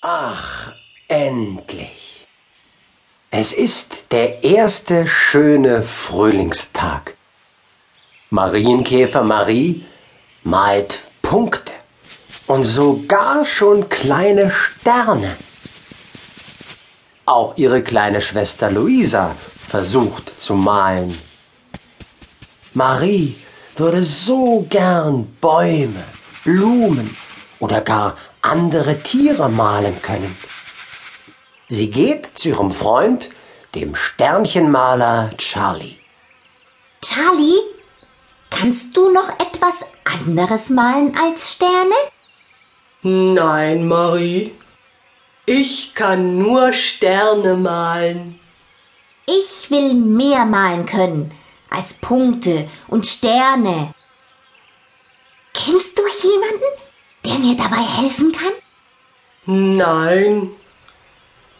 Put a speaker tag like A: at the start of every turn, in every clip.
A: Ach, endlich. Es ist der erste schöne Frühlingstag. Marienkäfer Marie malt Punkte und sogar schon kleine Sterne. Auch ihre kleine Schwester Luisa versucht zu malen. Marie würde so gern Bäume, Blumen oder gar andere Tiere malen können. Sie geht zu ihrem Freund, dem Sternchenmaler Charlie.
B: Charlie, kannst du noch etwas anderes malen als Sterne?
C: Nein, Marie. Ich kann nur Sterne malen.
B: Ich will mehr malen können als Punkte und Sterne. Kennst du jemanden, der mir dabei helfen kann?
C: Nein,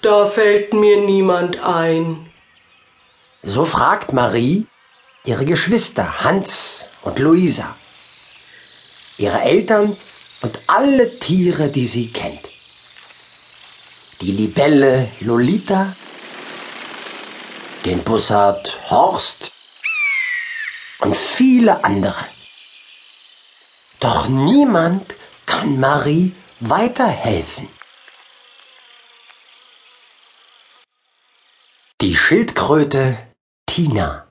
C: da fällt mir niemand ein.
A: So fragt Marie ihre Geschwister Hans und Luisa, ihre Eltern und alle Tiere, die sie kennt. Die Libelle Lolita, den Bussard Horst und viele andere. Doch niemand kann Marie weiterhelfen. Die Schildkröte Tina.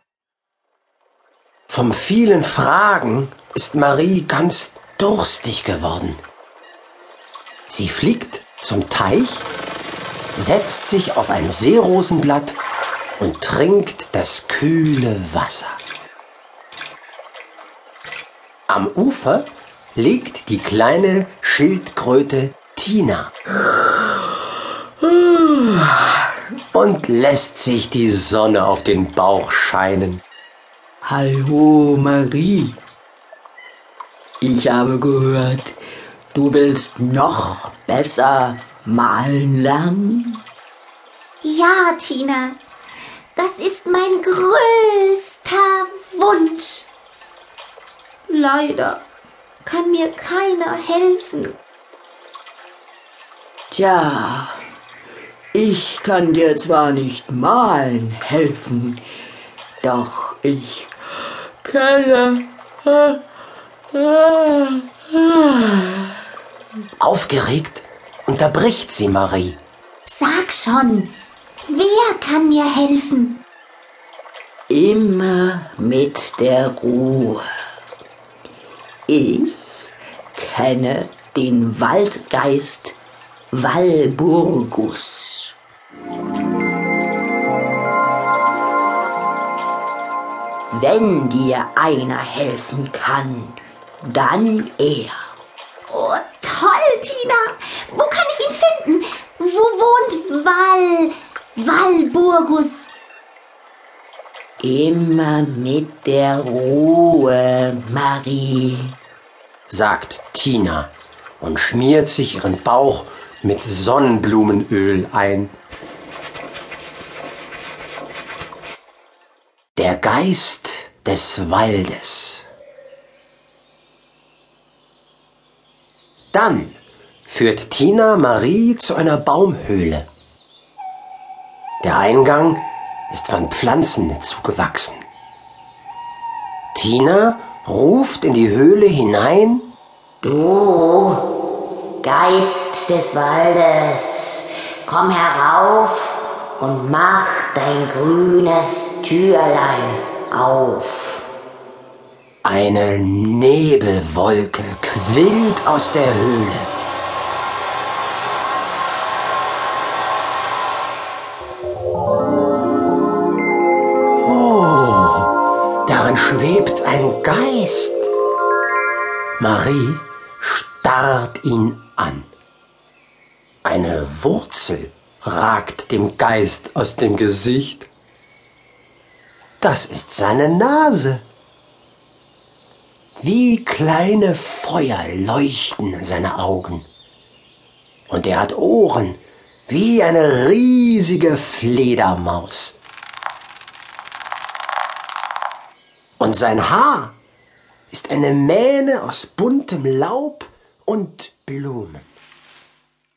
A: Vom vielen Fragen ist Marie ganz durstig geworden. Sie fliegt zum Teich, setzt sich auf ein Seerosenblatt und trinkt das kühle Wasser. Am Ufer liegt die kleine Schildkröte Tina und lässt sich die Sonne auf den Bauch scheinen.
D: Hallo Marie. Ich habe gehört, du willst noch besser malen lernen.
B: Ja, Tina, das ist mein größter Wunsch. Leider kann mir keiner helfen.
D: Tja, ich kann dir zwar nicht malen helfen, doch ich kenne.
A: Aufgeregt unterbricht sie Marie.
B: Sag schon, wer kann mir helfen?
D: Immer mit der Ruhe. Ich kenne den Waldgeist Walburgus. Wenn dir einer helfen kann, dann er.
B: Oh, toll, Tina. Wo kann ich ihn finden? Wo wohnt Wal... Walburgus?
D: Immer mit der Ruhe, Marie,
A: sagt Tina und schmiert sich ihren Bauch mit Sonnenblumenöl ein. Der Geist des Waldes. Dann führt Tina Marie zu einer Baumhöhle. Der Eingang ist von Pflanzen zugewachsen. Tina ruft in die Höhle hinein.
E: Du, Geist des Waldes, komm herauf und mach dein grünes Türlein auf.
A: Eine Nebelwolke quillt aus der Höhle. Schwebt ein Geist. Marie starrt ihn an. Eine Wurzel ragt dem Geist aus dem Gesicht. Das ist seine Nase. Wie kleine Feuer leuchten seine Augen. Und er hat Ohren wie eine riesige Fledermaus. Und sein Haar ist eine Mähne aus buntem Laub und Blumen.